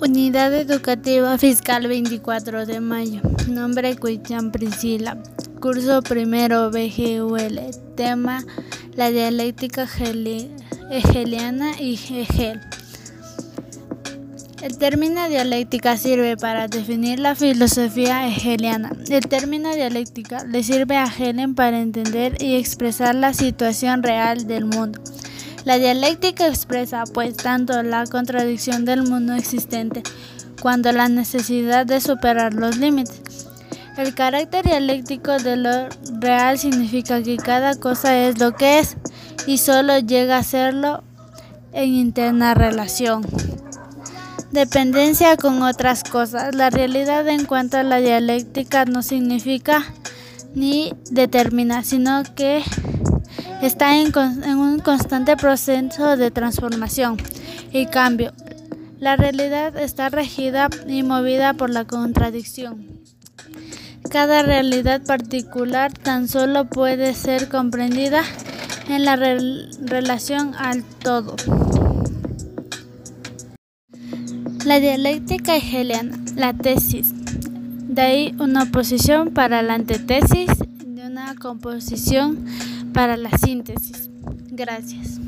Unidad Educativa Fiscal 24 de mayo. Nombre Cuichan Priscila. Curso primero BGUL. Tema La dialéctica hegeliana y Hegel. El término dialéctica sirve para definir la filosofía hegeliana. El término dialéctica le sirve a Hegel para entender y expresar la situación real del mundo. La dialéctica expresa, pues, tanto la contradicción del mundo existente cuanto la necesidad de superar los límites. El carácter dialéctico de lo real significa que cada cosa es lo que es y solo llega a serlo en interna relación. Dependencia con otras cosas. La realidad en cuanto a la dialéctica no significa ni determina, sino que está en, un constante proceso de transformación y cambio. La realidad está regida y movida por la contradicción. Cada realidad particular tan solo puede ser comprendida en la relación al todo. La dialéctica hegeliana, la tesis. De ahí una oposición para la antetesis de una composición para la síntesis. Gracias.